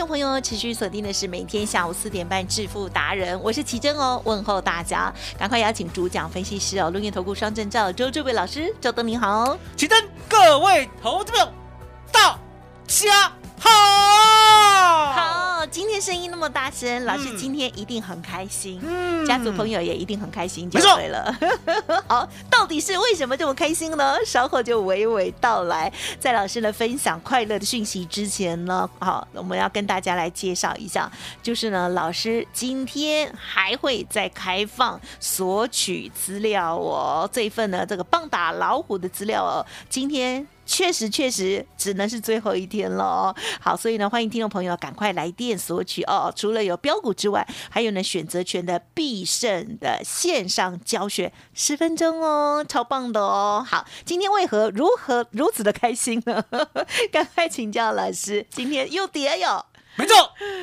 听众朋友持续锁定的是每天下午四点半致富达人，我是奇珍哦，问候大家，赶快邀请主讲分析师哦，龙岩投顾双证照周志伟老师，周登你好。奇珍，各位投资者，大家好。好，今天声音那么大声，老师嗯今天一定很开心，嗯家族朋友也一定很开心，就对了。好，到底是为什么这么开心呢？稍后就娓娓道来。在老师呢分享快乐的讯息之前呢，好，我们要跟大家来介绍一下，就是呢，老师今天还会再开放索取资料哦，这一份呢这个棒打老虎的资料哦，今天。确实，确实只能是最后一天了哦。好，所以呢，欢迎听众朋友赶快来电索取哦。除了有标股之外，还有呢选择权的必胜的线上教学，十分钟哦，超棒的哦。好，今天为何如何如此的开心呢？赶快请教老师，今天又跌哟。没错。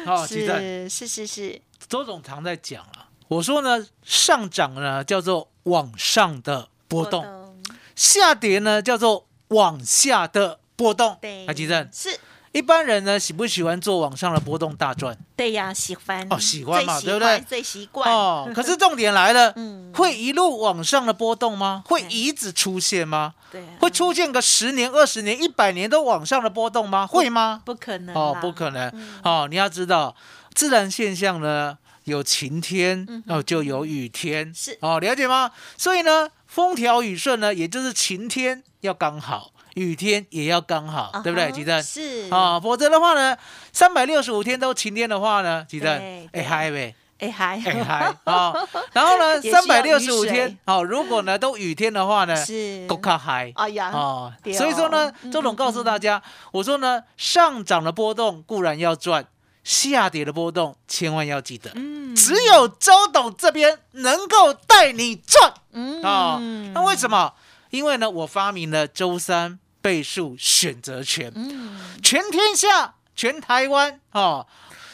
好，起灯，是是是是，周总常在讲啊，我说呢，上涨呢叫做往上的波动，下跌呢叫做往下的波动。对，那吉正，是，一般人呢喜不喜欢做往上的波动大赚？对呀，喜欢哦喜欢嘛对不对最习惯哦，可是重点来了，嗯会一路往上的波动吗？会一直出现吗？对啊，会出现个十年、二十年、一百年都往上的波动吗？会吗？不可能哦，不可能嗯。哦，你要知道，自然现象呢，有晴天哦，就有雨天，是哦，了解吗？所以呢，风调雨顺呢，也就是晴天要刚好，雨天也要刚好，对不对？吉正？是。啊，否则的话呢，三百六十五天都晴天的话呢，吉正对，哎嗨呗。哎嗨。哎嗨啊，然后呢，三百六十五天，好，如果呢都雨天的话呢，是。够卡嗨。哎呀，哦，所以说呢嗯，周董告诉大家，我说呢，上涨的波动固然要赚，下跌的波动千万要记得，嗯只有周董这边能够带你赚嗯啊。那为什么？因为呢，我发明了周三倍数选择权，嗯全天下、全台湾哦，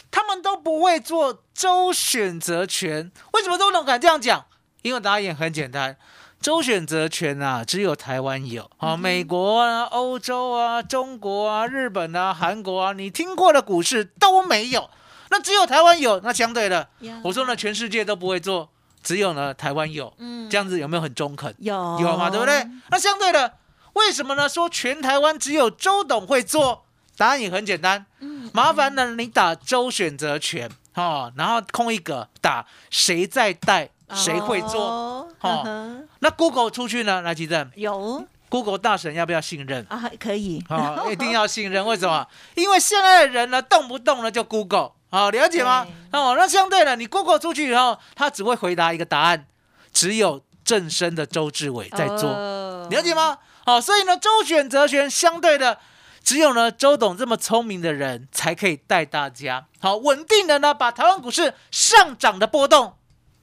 他们都不会做周选择权。为什么周董敢这样讲？因为答案也很简单，周选择权啊，只有台湾有啊、美国啊、欧洲啊、中国啊、日本啊、韩国啊，你听过的股市都没有，那只有台湾有。那相对的，呀我说呢，全世界都不会做，只有呢台湾有。嗯这样子有没有很中肯？有有嘛，对不对？那相对的，为什么呢？说全台湾只有周董会做？答案也很简单，嗯麻烦呢你打周选择权哦，然后空一格打谁在带，谁会做。哦哦嗯哼那 Google 出去呢？来，吉正有，Google 大神要不要信任？啊，可以啊、一定要信任。为什么？因为现在的人呢，动不动呢就 Google，好、了解吗？哦，那相对的，你 Google 出去以后，他只会回答一个答案，只有正身的周志伟在做。哦了解？吗？好、所以呢，周选择权相对的，只有呢周董这么聪明的人才可以带大家好稳定的呢，把台湾股市上涨的波动，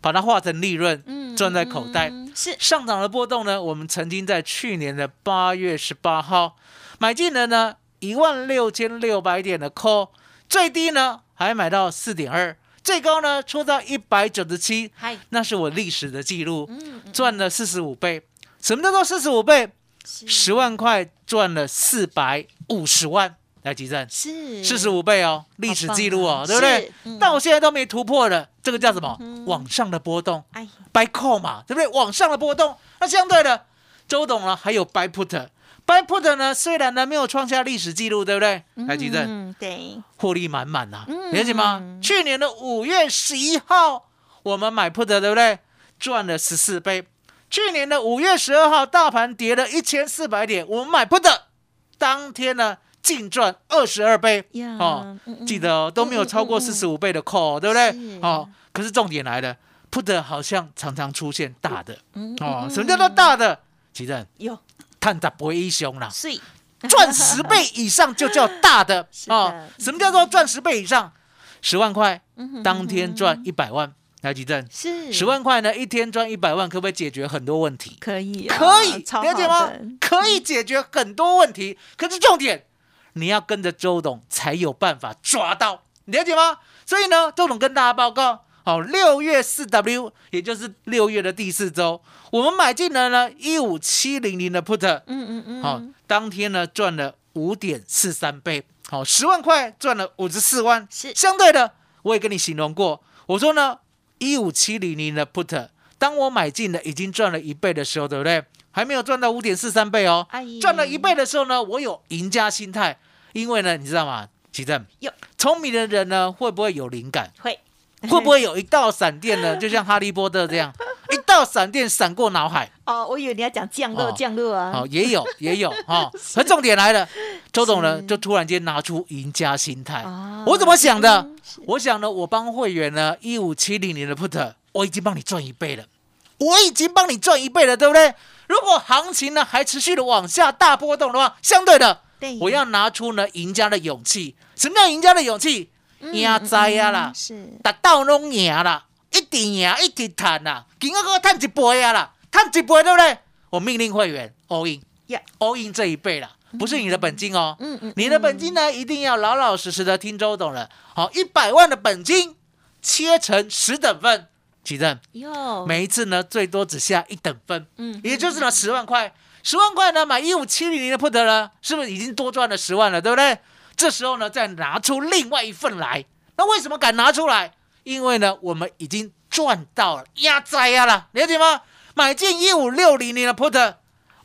把它化成利润，嗯赚在口袋。嗯是上涨的波动呢，我们曾经在去年的八月十八号买进了呢一万六千六百点的 call，最低呢还买到四点二，最高呢出到一百九十七，嗨，那是我历史的记录，嗯嗯赚了四十五倍。什么叫做四十五倍？十万块赚了四百五十万，来集赞，是。四十五倍哦，历史记录哦，啊对不对？到现在都没突破的，这个叫什么？嗯？往上的波动哎，，buy call 嘛，对不对？往上的波动，那相对的，周董呢还有 buy put，buy put 呢虽然呢没有创下历史记录，对不对？台积电嗯，对，获利满满呐，嗯。了解吗？去年的五月十一号我们买 put 对不对？赚了十四倍。去年的五月十二号大盘跌了一千四百点，我们买 put 当天呢净赚二十二倍呀哦记得哦都没有超过四十五倍的 call，对不对是？哦，可是重点来了，put 好像常常出现大的嗯哦，什么叫做大的？奇正有探十倍以上啦，是赚十倍以上就叫大的 哦。什么叫做赚十倍以上？十万块当天赚一百万，来几阵？是十万块呢，一天赚一百万，可不可以解决很多问题？可以啊，可以，超了解吗？可以解决很多问题，可是重点，你要跟着周董才有办法抓到，了解吗？所以呢，周董跟大家报告，好，六月四 W，也就是六月的第四周，我们买进了呢一五七零零的 put，嗯嗯嗯，好，当天呢赚了五点四三倍，好，十万块赚了五十四万，是相对的，我也跟你形容过，我说呢，一五七零零的 put，当我买进了已经赚了一倍的时候，对不对？还没有赚到五点四三倍哦赚了一倍的时候呢，我有赢家心态，因为呢，你知道吗？奇正有，聪明的人呢，会不会有灵感？会会不会有一道闪电呢？就像哈利波特这样，一道闪电闪过脑海。哦，我以为你要讲降落哦降落啊，好、也有 也有哈。而重点来了，周董呢就突然间拿出赢家心态。啊我怎么想的？我想呢，我帮会员呢一五七零年的 put，我已经帮你赚一倍了，我已经帮你赚一倍了，对不对？如果行情呢还持续的往下大波动的话，相对的，对，我要拿出呢赢家的勇气。什么叫赢家的勇气？嗯赢在呀啦嗯，是达到拢赢啦，一定赢，一定赚啦，今个个赚一倍啊啦，赚一倍对不对？我命令会员 all in。呀，all in 这一倍了，不是你的本金哦。嗯嗯你的本金呢，一定要老老实实的听周董了。好，一百万的本金切成十等份，几等？哟，每一次呢，最多只下一等份，嗯也就是呢十万块。十万块呢，买一五七零零的 put 呢，是不是已经多赚了十万了，对不对？这时候呢，再拿出另外一份来。那为什么敢拿出来？因为呢，我们已经赚到了压灾呀了，了解吗？买进一五六零零的 put，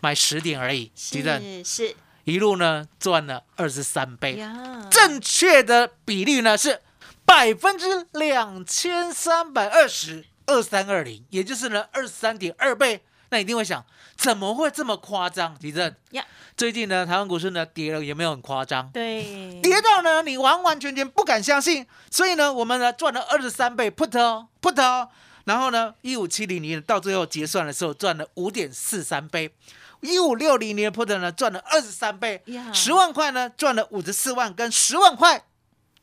买十点而已？是是一路呢赚了二十三倍，正确的比率呢是百分之两千三百二十二三二零，也就是呢二十三点二倍。那你一定会想，怎么会这么夸张？地震呀，最近呢台湾股市呢跌了，有没有很夸张？对，跌到呢你完完全全不敢相信，所以呢我们呢赚了二十三倍 put 哦 put 哦，然后呢一五七零年到最后结算的时候赚了五点四三倍。一五六零年 put 呢赚了二十三倍呀，十万块呢赚了五十四万，跟十万块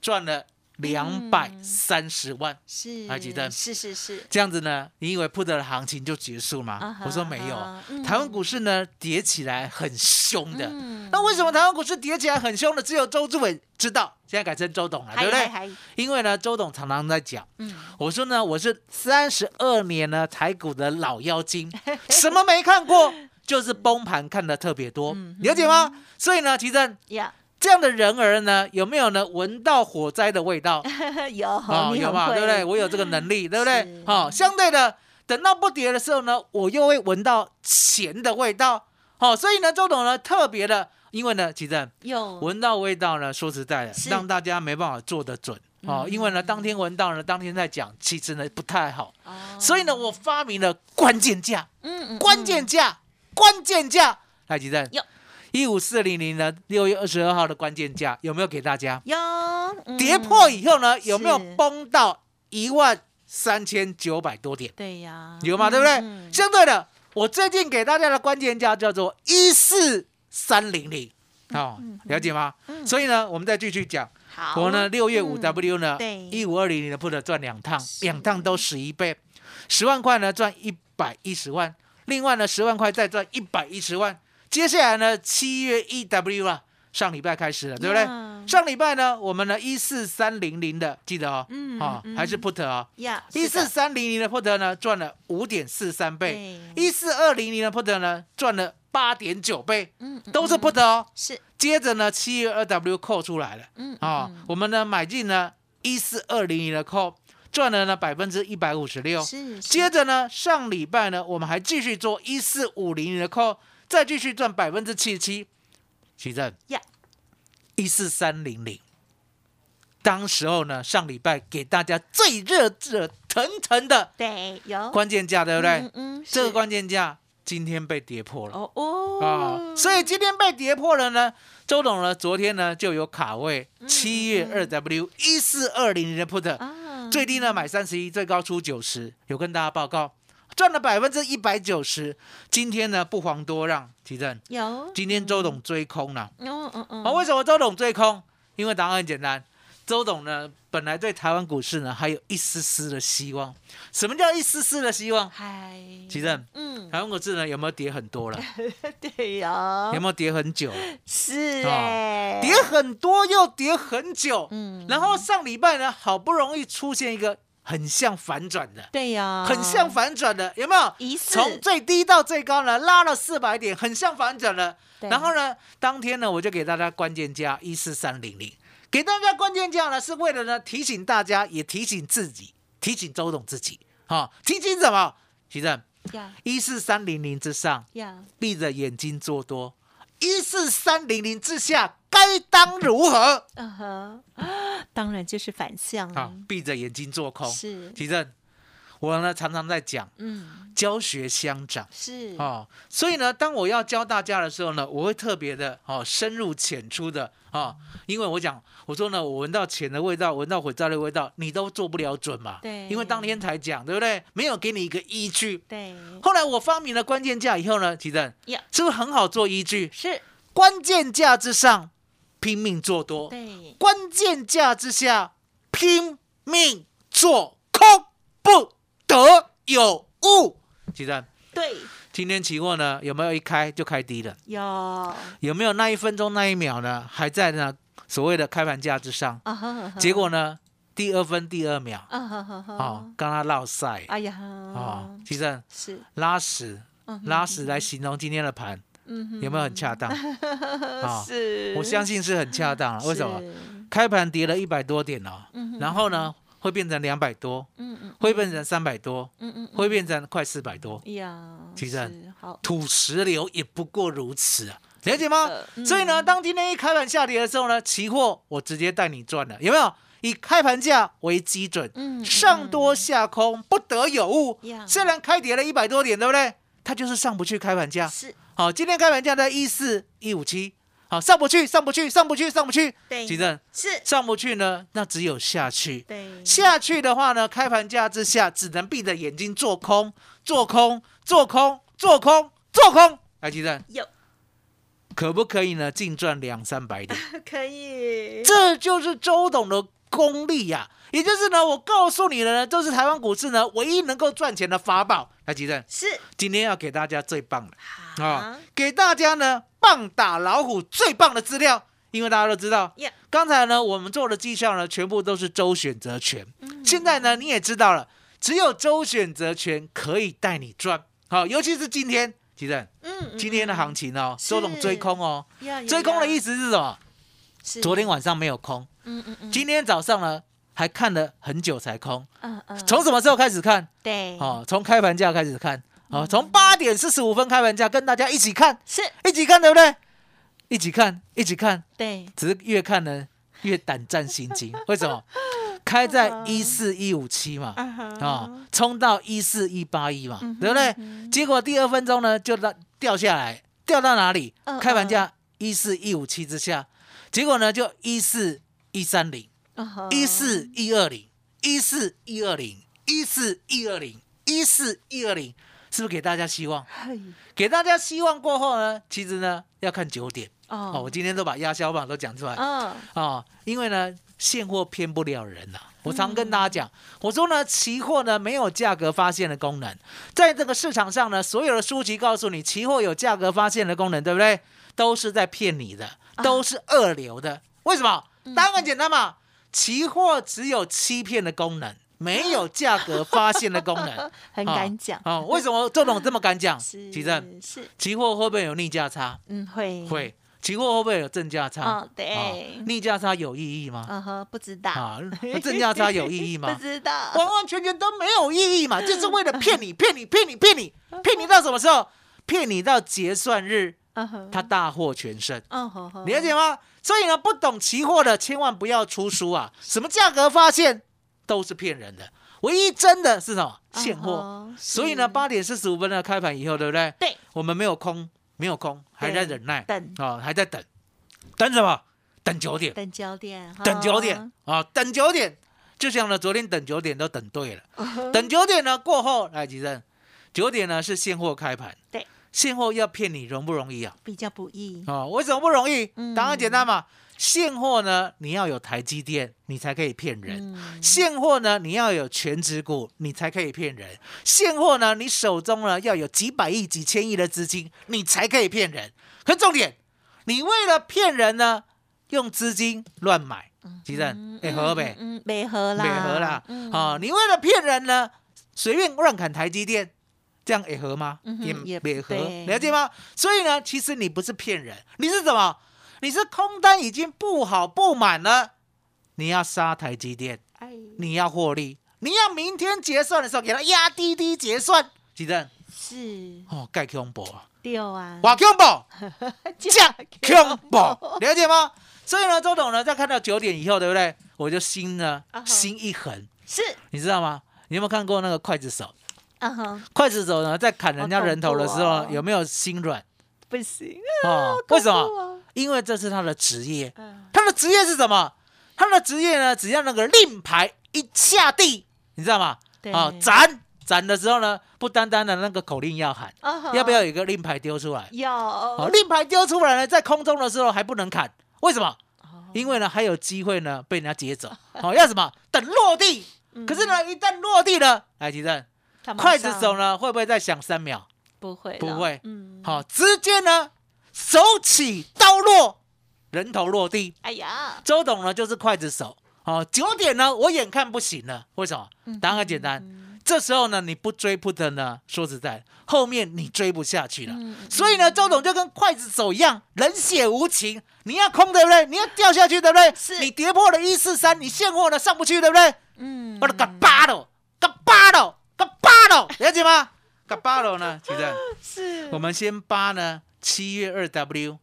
赚了两百三十万。是还记得是是是，这样子呢，你以为 put 的行情就结束吗？啊哈我说没有台湾股市呢跌起来很凶的。嗯那为什么台湾股市跌起来很凶的？只有周志伟知道，现在改成周董了，对不对？因为呢，周董常常在讲，嗯，我说呢，我是三十二年呢台股的老妖精，什么没看过，就是崩盘看的特别多，嗯了解吗？所以呢，其实呀，这样的人儿呢，有没有呢闻到火灾的味道？有啊、有嘛，你很会对不对？我有这个能力，对不对 是？好、相对的，等到不跌的时候呢，我又会闻到钱的味道。好、所以呢，周董呢特别的，因为呢，其实有闻到味道呢，说实在的，让大家没办法做得准。哦，因为呢，当天闻到呢，当天在讲，其实呢不太好。哦所以呢，我发明了关键价，嗯嗯关键价，关键价。来，吉正有，一五四零零呢，六月二十二号的关键价有没有给大家？有嗯。跌破以后呢，有没有崩到一万三千九百多点？对呀，有嘛，对不对？嗯相对的，我最近给大家的关键价叫做一四三零零，哦，了解吗？嗯。所以呢，我们再继续讲，好，我呢六月五嗯 W 呢，对。一五二零零的 put 赚两趟，两趟都十一倍，十万块呢赚一百一十万，另外呢十万块再赚一百一十万。接下来呢七月一 W 啊，上礼拜开始了，对不对？上礼拜呢，我们呢一四三零零的，记得哦，嗯嗯。啊还是 put 啊、一四三零零的 put 呢赚了五点四三倍，一四二零零的 put 呢赚了八点九倍，嗯嗯都是 put 哦。是。接着呢，七月二 W 扣出来了，嗯啊、我们呢买进呢一四二零零的扣，赚了呢百分之一百五十六。是接着呢，上礼拜呢，我们还继续做一四五零零的 call，再继续赚百分之七十七。奇正呀，一四三零零，当时候呢，上礼拜给大家最热热腾腾的对有关键价，对不对？嗯嗯，这个是关键价今天被跌破了。哦哦啊，所以今天被跌破了呢。周董呢，昨天呢就有卡位七月二 W 一四二零零的 put，啊最低呢买三十一，最高出九十，有跟大家报告，赚了百分之一百九十。今天呢不遑多让，奇正，有今天周董追空了。嗯嗯嗯啊，为什么周董追空？因为答案很简单，周董呢本来对台湾股市呢还有一丝丝的希望。什么叫一丝丝的希望？嗨，奇正，嗯，台湾股市呢有没有跌很多了？对呀有，没有跌很久？是啊哎，跌很多又跌很久，嗯然后上礼拜呢，好不容易出现一个很像反转的，对呀，很像反转的，有没有？疑似。从最低到最高呢，拉了四百点，很像反转的。然后呢，当天呢，我就给大家关键价一四三零零，给大家关键价呢，是为了呢提醒大家，也提醒自己，提醒周董自己，啊、提醒什么？徐正一四三零零之上，呀，闭着眼睛做多；一四三零零之下，该当如何？当然就是反向啊，闭着眼睛做空。是，其正，我呢常常在讲嗯，教学相长。是，哦，所以呢，当我要教大家的时候呢，我会特别的哦深入浅出的哦，因为我讲我说呢，我闻到钱的味道，闻到火灾的味道，你都做不了准嘛。对因为当天才讲，对不对？没有给你一个依据。对，后来我发明了关键价以后呢，其正呀是不是很好做依据？是，关键价之上拼命做多，对，关键价之下拼命做空，不得有误。其正。对，今天期货呢有没有一开就开低了？有。有没有那一分钟那一秒呢还在呢所谓的开盘价之上？啊哈，哈结果呢第二分第二秒。啊哈哈哈，哦，刚刚落赛。哎呀，哦，其实是，拉屎。拉屎来形容今天的盘嗯有没有很恰当？啊是，我相信是很恰当了。为什么？开盘跌了一百多点哦，嗯然后呢会变成两百多，嗯嗯会变成三百多，嗯嗯，会变成快四百多。呀，其实是好，土石流也不过如此啊，了解吗？呃所以呢，当今天一开盘下跌的时候呢，期货我直接带你赚了，有没有？以开盘价为基准，嗯上多下空不得有误呀。虽然开跌了一百多点，对不对？它就是上不去开盘价。是，好，今天开盘价在一四一五七，好，上不去，上不去，上不去，上不去。对其正是，上不去呢，那只有下去。对，下去的话呢，开盘价之下只能闭着眼睛做空，做空，做空，做空，做空。来，其正有可不可以呢？净赚两三百点，可以，这就是周董的功力呀、也就是呢，我告诉你的呢，这是台湾股市呢唯一能够赚钱的法宝。来，吉正，是。今天要给大家最棒的啊、啊，给大家呢棒打老虎最棒的资料，因为大家都知道呀，刚才呢我们做的绩效呢全部都是周选择权，嗯。现在呢你也知道了，只有周选择权可以带你赚。好，尤其是今天，吉正，嗯，今天的行情哦，是。周董追空哦，情追空的意思思是什么？是。昨天晚上没有空，嗯嗯嗯，今天早上呢还看了很久才空。嗯嗯，从什么时候开始看？对，哦，从开盘价开始看。嗯哦，从八点四十五分开盘价跟大家一起看，是，一起看，对不对？一起看，一起看，对，只是越看呢越胆战心惊。为什么？开在一四一五七嘛，啊冲到一四一八一嘛，对不对嗯？结果第二分钟呢就到掉下来，掉到哪里嗯？开盘价一四一五七之下，结果呢就一四一三零。一四一二零，一四一二零，一四一二零，一四一二零，是不是给大家希望？给大家希望过后呢，其实呢要看九点。哦。哦我今天都把压销榜都讲出来。嗯。哦，因为呢现货骗不了人呐、我常跟大家讲，我说呢，期货呢没有价格发现的功能，在这个市场上呢，所有的书籍告诉你期货有价格发现的功能，对不对？都是在骗你的，都是二流的。为什么？答案很简单嘛，期货只有欺骗的功能，没有价格发现的功能。很敢讲哦，为什么周董这么敢讲？是其正，是，期货会不会有逆价差？嗯会会。期货会不会有正价差？哦，对，逆价差有意义吗？嗯哼，不知道，啊，正价差有意义吗？不知道，完完全全都没有意义嘛，就是为了骗你，骗你，骗你，骗你，骗你到什么时候？骗你到结算日，他大获全胜，了解吗？所以呢，不懂期货的千万不要出书啊！什么价格发现都是骗人的，唯一真的是什么？现货。所以呢，八点四十五分的开盘以后，对不对？对，我们没有空，没有空，还在忍耐，等。啊，还在等，等什么？等九点，等九点，等九点，啊，等九点。就像呢，昨天等九点都等对了，嗯等九点呢过后，来吉正，九点呢是现货开盘，对，现货要骗你容不容易啊？比较不易，哦，为什么不容易？嗯答案简单嘛，现货呢你要有台积电，你才可以骗人。嗯，现货呢，你要有全指股，你才可以骗人。现货呢，你手中呢要有几百亿、几千亿的资金，你才可以骗人。可重点，你为了骗人呢，用资金乱买，吉正，哎，合呗，嗯，没合啦，美合啦，嗯啊，你为了骗人呢，随便乱砍台积电，这样也合吗？嗯也也也合，对了解吗？所以呢，其实你不是骗人，你是什么？你是空单已经布好布满了，你要杀台积电，哎，你要获利，你要明天结算的时候给它压低低结算，记得是哦，盖恐怖啊，六啊，哇恐怖，价恐怖，了解吗？所以呢，周董呢，在看到九点以后，对不对？我就心呢心一横，是，你知道吗？你有没有看过那个刽子手？嗯哼，刽子手呢，在砍人家人头的时候，有没有心软不行，哦？为什么？因为这是他的职业，嗯，他的职业是什么？他的职业呢，只要那个令牌一下地，你知道吗？对哦，斩斩的时候呢，不单单的那个口令要喊，要不要有一个令牌丢出来？要？哦，令牌丢出来呢，在空中的时候还不能砍，为什么？因为呢还有机会呢被人家劫走。哦，要什么？等落地。可是呢，一旦落地了，来提正，他马刽子手呢会不会再想三秒？不会，不会嗯，好、直接呢手起刀落，人头落地。哎呀，周董呢就是筷子手。哦，九点呢，我眼看不行了，为什么？嗯答案很简单，这时候呢，你不追 put 呢，说实在，后面你追不下去了。嗯所以呢，周董就跟筷子手一样，冷血无情。你要空对不对？你要掉下去对不对？是你跌破了一四三，你现货呢上不去对不对？嗯，我的嘎巴了，嘎巴了，了，了解吗？嘎巴了呢？其实是我们先扒呢，七月二 W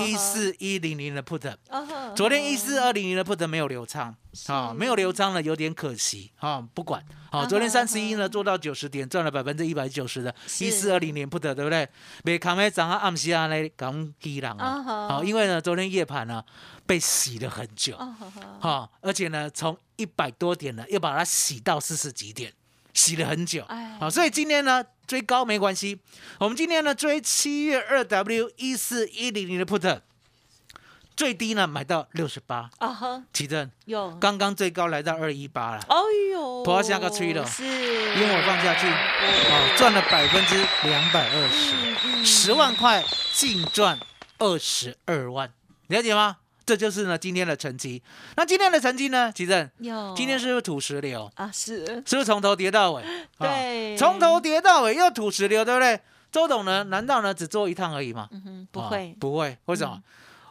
一，四一零零的 put。昨天一四二零零的 put 没有流仓啊，没有流仓了，有点可惜啊。不管好，昨天三十一呢做到九十点，赚了百分之一百九十的一四二零零 put，对不对？被扛在涨啊，暗时啊来讲低浪啊啊。哈好，因为呢昨天夜盘呢被洗了很久哦吼吼哈，而且呢从一百多点呢又把它洗到四十几点，洗了很久。哎。好，所以今天呢追高没关系，我们今天呢追七月二 W 一四一零零的 put，最低呢买到六十八，啊哈，提正有，刚刚最高来到二一八了，哎呦，破下个吹了。是，因为我放下去，哦，赚了百分之两百二十，嗯。十万块净赚二十二万，了解吗？这就是呢今天的成绩。那今天的成绩呢，奇正，有，今天是不是土石流？啊是，是不是从头跌到尾？啊对从头跌到尾又土石流，对不对？周董呢？难道呢只做一趟而已吗？嗯哼，不啊会，不会，为什么？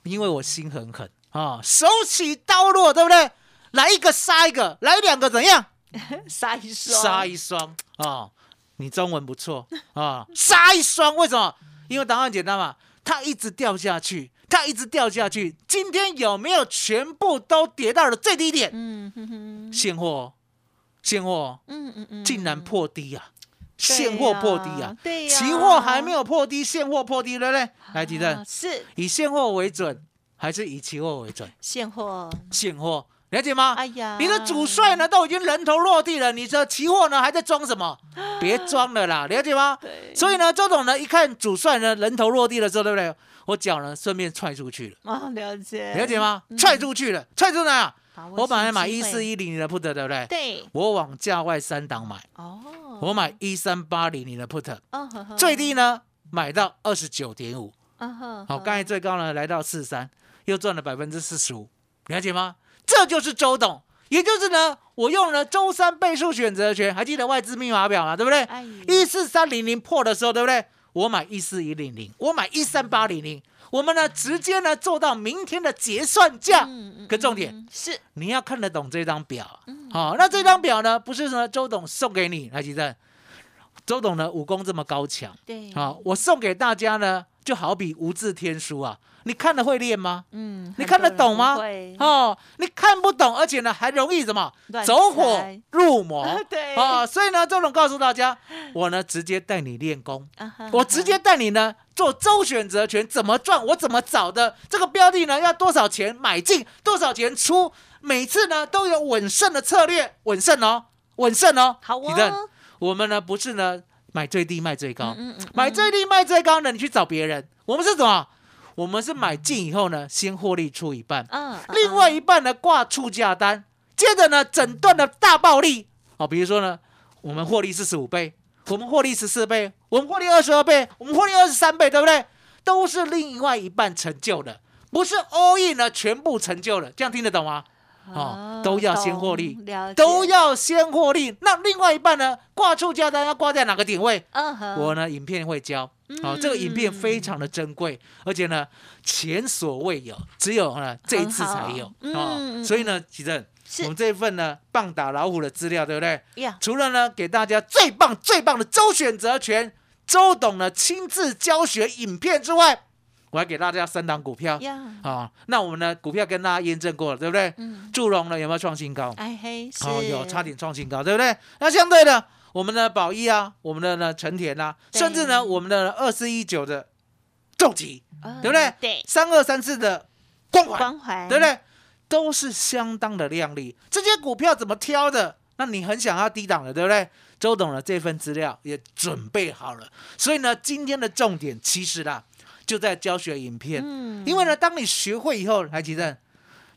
因为我心很狠啊，手起刀落，对不对？来一个杀一个，来两个怎样？杀一双，杀一双啊！你中文不错啊，杀一双，为什么？因为答案简单嘛，它一直掉下去，它一直掉下去。今天有没有全部都跌到了最低点？嗯哼哼，现货，现货嗯嗯嗯，竟然破低啊！现货破低啊！对呀，期货还没有破低，现货破低，对不对？来，提正啊，是以现货为准，还是以期货为准？现货，现货，了解吗？哎呀，你的主帅呢都已经人头落地了，你的期货呢还在装什么？别装了啦，了解吗？对，所以呢，周董呢一看主帅呢人头落地了之后，对不对？我脚呢顺便踹出去了，哦，了解，了解吗？踹出去了，踹出哪？我本来买一四一零零的 put，对不对？对，我往价外三档买，哦，我买一三八零零的 put，哦，最低，呢买到二十九点五，好，刚才最高呢来到四三，又赚了百分之四十五，了解吗？这就是周董，也就是呢，我用了周三倍数选择权，还记得外资密码表吗？对不对？哎，一四三零零破的时候，对不对？我买一四一零零，我买一三八零零，我们呢直接呢做到明天的结算价。嗯可重点，嗯是。你要看得懂这张表。好、那这张表呢，不是呢周董送给你，来，吉正，周董呢武功这么高强，对，好、我送给大家呢，就好比无字天书啊，你看了会练吗？嗯，你看得懂吗会？哦，你看不懂，而且呢还容易什么走火入魔 对啊、所以呢，周董告诉大家，我呢直接带你练功，啊哈我直接带你呢做周选择权怎么赚，我怎么找的这个标的呢要多少钱买进，多少钱出，每次呢都有稳胜的策略，稳胜哦，稳胜哦。好我们呢不是呢买最低卖最高，嗯嗯买最低卖最高呢，你去找别人。我们是什么？我们是买进以后呢，先获利出一半，嗯，嗯另外一半呢挂出价单，接着呢整段的大暴利。好，比如说呢，我们获利四十五倍，我们获利十四倍，我们获利二十二倍，我们获利二十三倍，对不对？都是另外一半成就的，不是 all in 呢全部成就了。这样听得懂吗？哦，都要先获利都要先获利。那另外一半呢，挂出价单要挂在哪个点位？嗯哼，我呢，影片会教。好、这个影片非常的珍贵，而且呢，前所未有，只有呢这一次才有哦嗯所以呢，奇正，我们这一份呢棒打老虎的资料，对不对？呀，除了呢给大家最棒最棒的周选择权，周董呢亲自教学影片之外，我还给大家三档股票呀，啊、那我们呢股票跟大家验证过了，对不对？嗯，祝融呢有没有创新高？哎嘿，是哦，有差点创新高，对不对？那相对的，我们的宝益啊，我们的呢成田啊，甚至呢我们的二四一九的重疾，嗯对不对？对，三二三四的光环，关怀，对不？对？都是相当的亮丽。这些股票怎么挑的？那你很想要低档的，对不对？周董的这份资料也准备好了，所以呢，今天的重点其实啦，就在教学影片。嗯因为呢，当你学会以后，来吉正，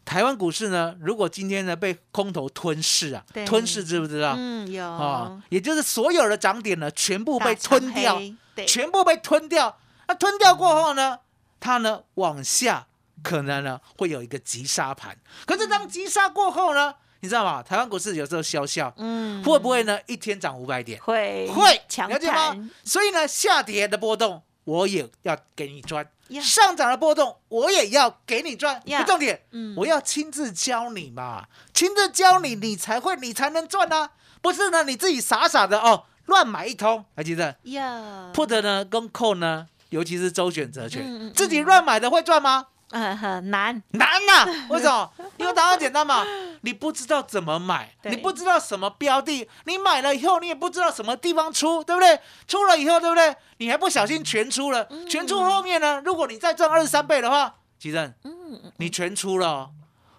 台湾股市呢，如果今天呢被空头吞噬啊，吞噬知不知道？嗯，有啊，也就是所有的涨点呢，全部被吞掉，对，全部被吞掉。那吞掉过后呢，它呢往下可能呢会有一个急杀盘。可是当急杀过后呢，你知道吗？台湾股市有时候笑笑，嗯，会不会呢一天涨五百点？会会，强了解吗？所以呢，下跌的波动我也要给你赚，呀上涨的波动我也要给你赚。重点，嗯。我要亲自教你嘛，亲自教你，你才会，你才能赚啊！不是呢，你自己傻傻的哦，乱买一通，还记得？呀，put 呢跟 call 呢，尤其是周选择权，嗯嗯。自己乱买的会赚吗？嗯很难，难呐、为什么？因为答案简单嘛，你不知道怎么买，你不知道什么标的，你买了以后你也不知道什么地方出，对不对？出了以后，对不对？你还不小心全出了，嗯全出后面呢，如果你再赚二十三倍的话，吉正，嗯，你全出了哦，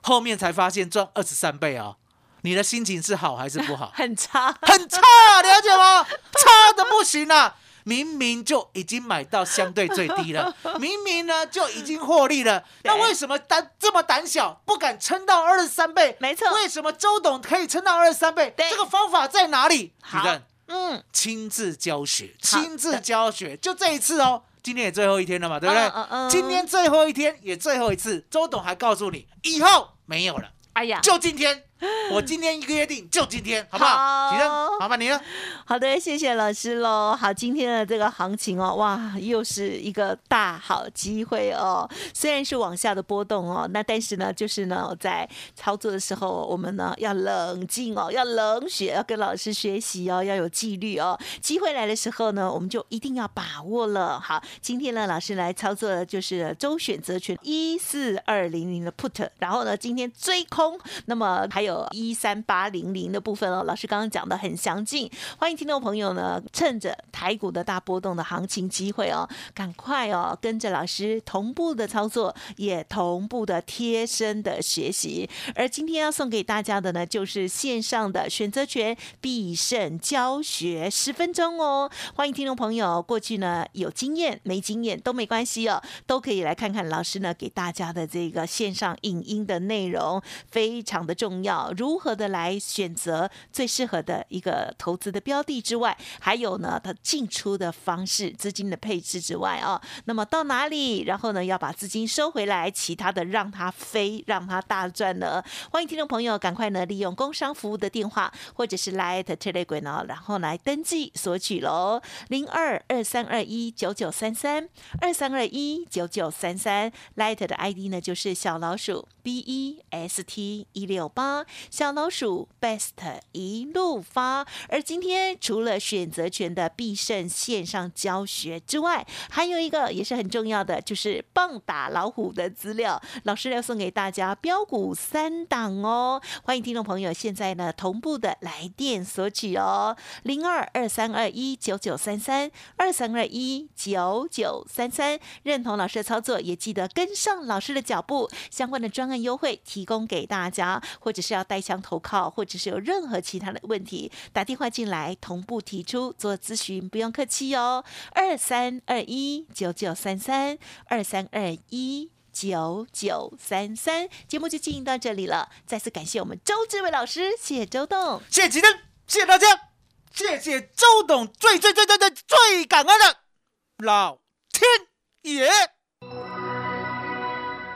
后面才发现赚二十三倍哦，你的心情是好还是不好？很差，很差，了解吗？差的不行啊！明明就已经买到相对最低了，明明呢就已经获利了，那为什么胆这么胆小，不敢撑到二十三倍？没错为什么周董可以撑到二十三倍？对这个方法在哪里？好主任嗯，亲自教学，亲自教学，就这一次哦。今天也最后一天了嘛，对不对？嗯嗯嗯今天最后一天也最后一次，周董还告诉你，以后没有了。哎呀，就今天，我今天一个约定，就今天，好不好？好麻烦你了。好的，谢谢老师喽。好，今天的这个行情哦，哇，又是一个大好机会哦。虽然是往下的波动哦，那但是呢，就是呢，在操作的时候，我们呢要冷静哦，要冷血，要跟老师学习哦，要有纪律哦。机会来的时候呢，我们就一定要把握了。好，今天呢，老师来操作的就是周选择权一四二零零的 put，然后呢，今天追空，那么还有一三八零零的部分哦，老师刚刚讲的很详尽，欢迎听众朋友呢，趁着台股的大波动的行情机会哦，赶快哦，跟着老师同步的操作，也同步的贴身的学习。而今天要送给大家的呢，就是线上的选择权必胜教学十分钟哦。欢迎听众朋友，过去呢有经验没经验都没关系哦，都可以来看看老师呢给大家的这个线上影音的内容，非常的重要。如何的来选择最适合的一个投资的标的之外，还有呢，它进出的方式、资金的配置之外啊，那么到哪里，然后呢要把资金收回来，其他的让它飞，让它大赚呢？欢迎听众朋友赶快呢利用工商服务的电话或者是 Light Telegram 呢，然后来登记索取喽，零二二三二一九九三三二三二一九九三三。Light 的 ID 呢就是小老鼠 B E S T 一六八，小老鼠 Best 一路发。而今天除了选择权的必胜线上教学之外，还有一个也是很重要的，就是棒打老虎的资料，老师要送给大家标股三档哦。欢迎听众朋友现在呢同步的来电索取哦，零二二三二一九九三三二三二一九九三三，认同老师的操作，也记得跟上老师的脚步，相关的专案优惠提供给大家，或者是要带枪投靠，或者是有任何其他的问题，打电话进来同步提出做咨询，不用客气哦，二三二一九九三三二三二一。九九三三，节目就进行到这里了。再次感谢我们周志伟老师，谢谢周董。谢吉登，谢谢大家，谢谢周董，最最最最最最感恩的老天爷。